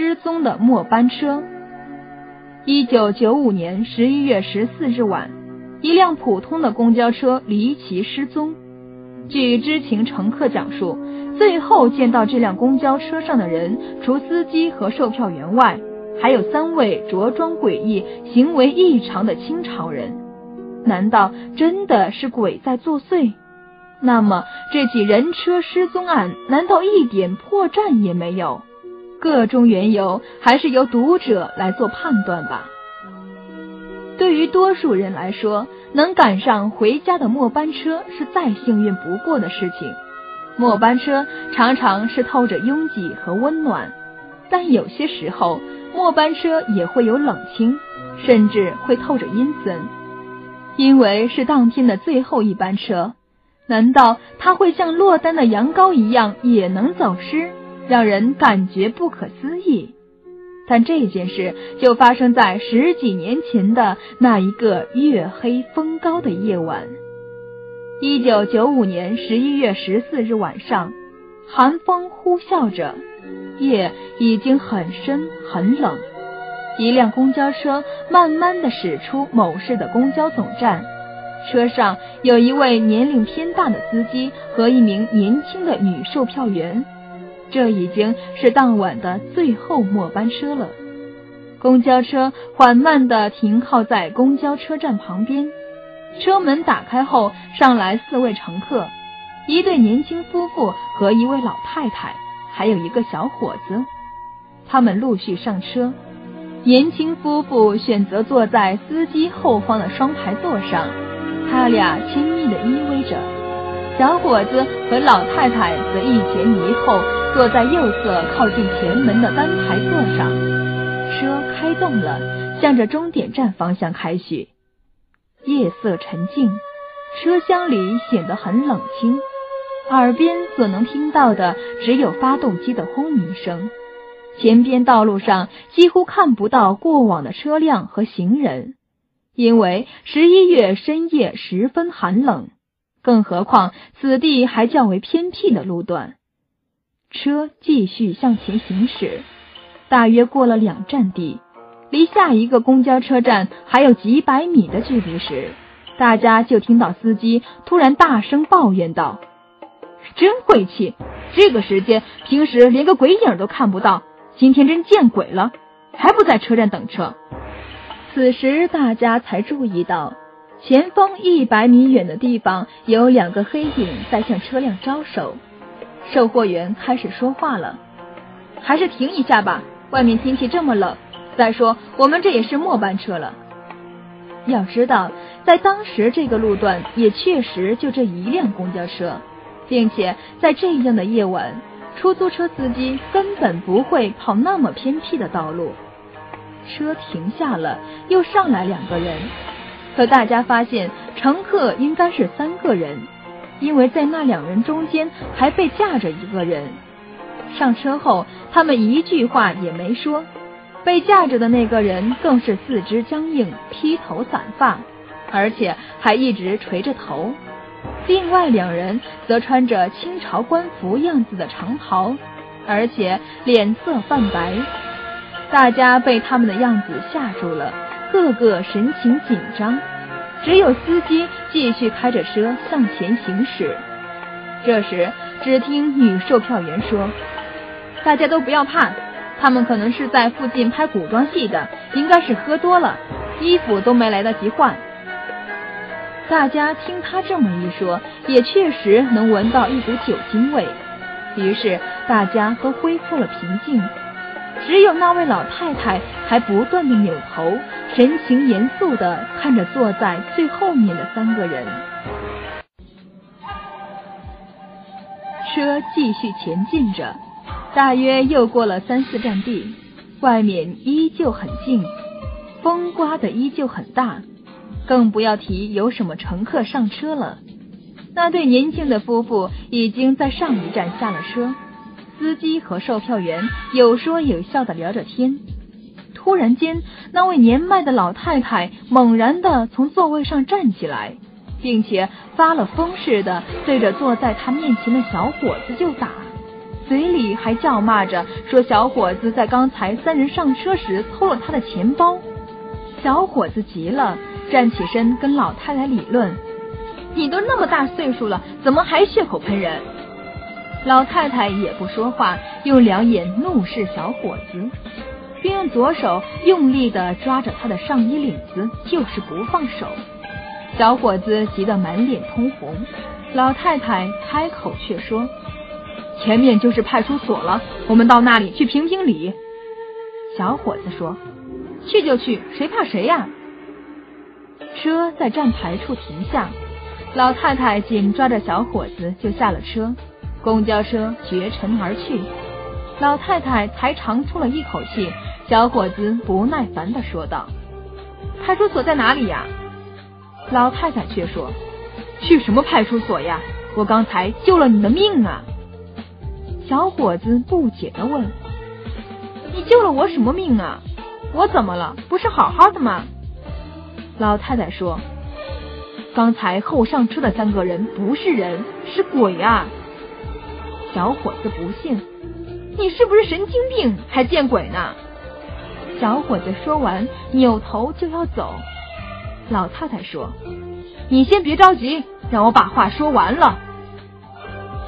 失踪的末班车。一九九五年十一月十四日晚，一辆普通的公交车离奇失踪。据知情乘客讲述，最后见到这辆公交车上的人，除司机和售票员外，还有三位着装诡异、行为异常的清朝人。难道真的是鬼在作祟？那么这起人车失踪案，难道一点破绽也没有？各中缘由，还是由读者来做判断吧。对于多数人来说，能赶上回家的末班车是再幸运不过的事情。末班车常常是透着拥挤和温暖，但有些时候，末班车也会有冷清，甚至会透着阴森，因为是当天的最后一班车。难道它会像落单的羊羔一样也能走失？让人感觉不可思议，但这件事就发生在十几年前的那一个月黑风高的夜晚。一九九五年十一月十四日晚上，寒风呼啸着，夜已经很深很冷。一辆公交车慢慢的驶出某市的公交总站，车上有一位年龄偏大的司机和一名年轻的女售票员。这已经是当晚的最后末班车了。公交车缓慢地停靠在公交车站旁边，车门打开后，上来四位乘客，一对年轻夫妇和一位老太太，还有一个小伙子。他们陆续上车，年轻夫妇选择坐在司机后方的双排座上，他俩亲密地依偎着；小伙子和老太太则一前一后。坐在右侧靠近前门的单排座上，车开动了，向着终点站方向开去。夜色沉静，车厢里显得很冷清，耳边所能听到的只有发动机的轰鸣声。前边道路上几乎看不到过往的车辆和行人，因为十一月深夜十分寒冷，更何况此地还较为偏僻的路段。车继续向前行驶，大约过了两站地，离下一个公交车站还有几百米的距离时，大家就听到司机突然大声抱怨道：“真晦气！这个时间平时连个鬼影都看不到，今天真见鬼了！还不在车站等车？”此时大家才注意到，前方一百米远的地方有两个黑影在向车辆招手。售货员开始说话了：“还是停一下吧，外面天气这么冷。再说，我们这也是末班车了。要知道，在当时这个路段也确实就这一辆公交车，并且在这样的夜晚，出租车司机根本不会跑那么偏僻的道路。车停下了，又上来两个人，可大家发现乘客应该是三个人。”因为在那两人中间还被架着一个人，上车后他们一句话也没说。被架着的那个人更是四肢僵硬，披头散发，而且还一直垂着头。另外两人则穿着清朝官服样子的长袍，而且脸色泛白。大家被他们的样子吓住了，个个神情紧张。只有司机继续开着车向前行驶。这时，只听女售票员说：“大家都不要怕，他们可能是在附近拍古装戏的，应该是喝多了，衣服都没来得及换。”大家听他这么一说，也确实能闻到一股酒精味，于是大家都恢复了平静。只有那位老太太还不断的扭头，神情严肃的看着坐在最后面的三个人。车继续前进着，大约又过了三四站地，外面依旧很静，风刮的依旧很大，更不要提有什么乘客上车了。那对年轻的夫妇已经在上一站下了车。司机和售票员有说有笑的聊着天，突然间，那位年迈的老太太猛然的从座位上站起来，并且发了疯似的对着坐在她面前的小伙子就打。嘴里还叫骂着说小伙子在刚才三人上车时偷了他的钱包。小伙子急了，站起身跟老太太理论：“你都那么大岁数了，怎么还血口喷人？”老太太也不说话，用两眼怒视小伙子，并用左手用力的抓着他的上衣领子，就是不放手。小伙子急得满脸通红。老太太开口却说：“前面就是派出所了，我们到那里去评评理。”小伙子说：“去就去，谁怕谁呀？”车在站牌处停下，老太太紧抓着小伙子就下了车。公交车绝尘而去，老太太才长出了一口气。小伙子不耐烦的说道：“派出所在哪里呀？”老太太却说：“去什么派出所呀？我刚才救了你的命啊！”小伙子不解的问：“你救了我什么命啊？我怎么了？不是好好的吗？”老太太说：“刚才后上车的三个人不是人，是鬼啊！”小伙子不信，你是不是神经病？还见鬼呢！小伙子说完，扭头就要走。老太太说：“你先别着急，让我把话说完了。”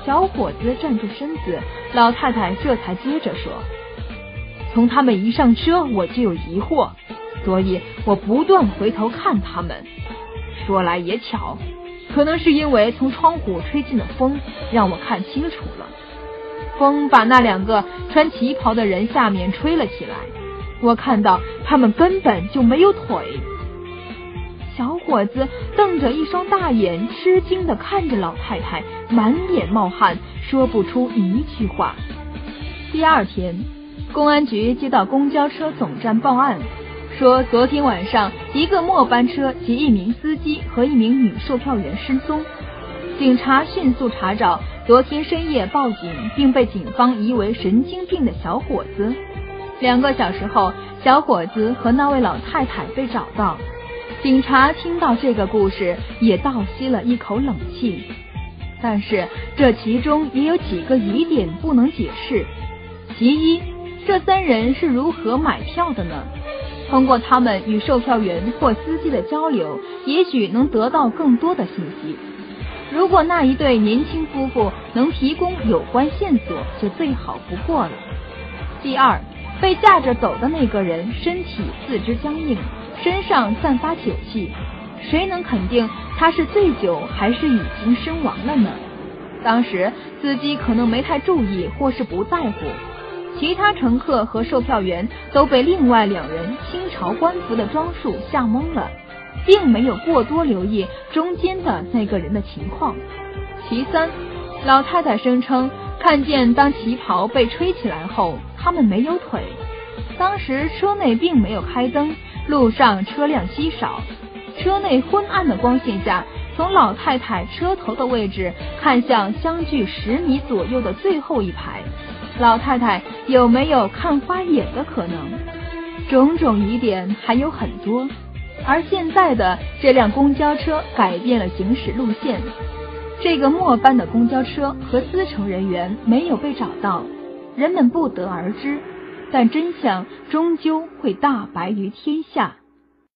小伙子站住身子，老太太这才接着说：“从他们一上车，我就有疑惑，所以我不断回头看他们。说来也巧。”可能是因为从窗户吹进的风，让我看清楚了。风把那两个穿旗袍的人下面吹了起来，我看到他们根本就没有腿。小伙子瞪着一双大眼，吃惊的看着老太太，满脸冒汗，说不出一句话。第二天，公安局接到公交车总站报案。说昨天晚上一个末班车及一名司机和一名女售票员失踪，警察迅速查找昨天深夜报警并被警方疑为神经病的小伙子。两个小时后，小伙子和那位老太太被找到。警察听到这个故事，也倒吸了一口冷气。但是这其中也有几个疑点不能解释。其一，这三人是如何买票的呢？通过他们与售票员或司机的交流，也许能得到更多的信息。如果那一对年轻夫妇能提供有关线索，就最好不过了。第二，被架着走的那个人身体四肢僵硬，身上散发酒气，谁能肯定他是醉酒还是已经身亡了呢？当时司机可能没太注意，或是不在乎。其他乘客和售票员都被另外两人清朝官服的装束吓懵了，并没有过多留意中间的那个人的情况。其三，老太太声称看见当旗袍被吹起来后，他们没有腿。当时车内并没有开灯，路上车辆稀少，车内昏暗的光线下，从老太太车头的位置看向相距十米左右的最后一排。老太太有没有看花眼的可能？种种疑点还有很多。而现在的这辆公交车改变了行驶路线，这个末班的公交车和司乘人员没有被找到，人们不得而知。但真相终究会大白于天下。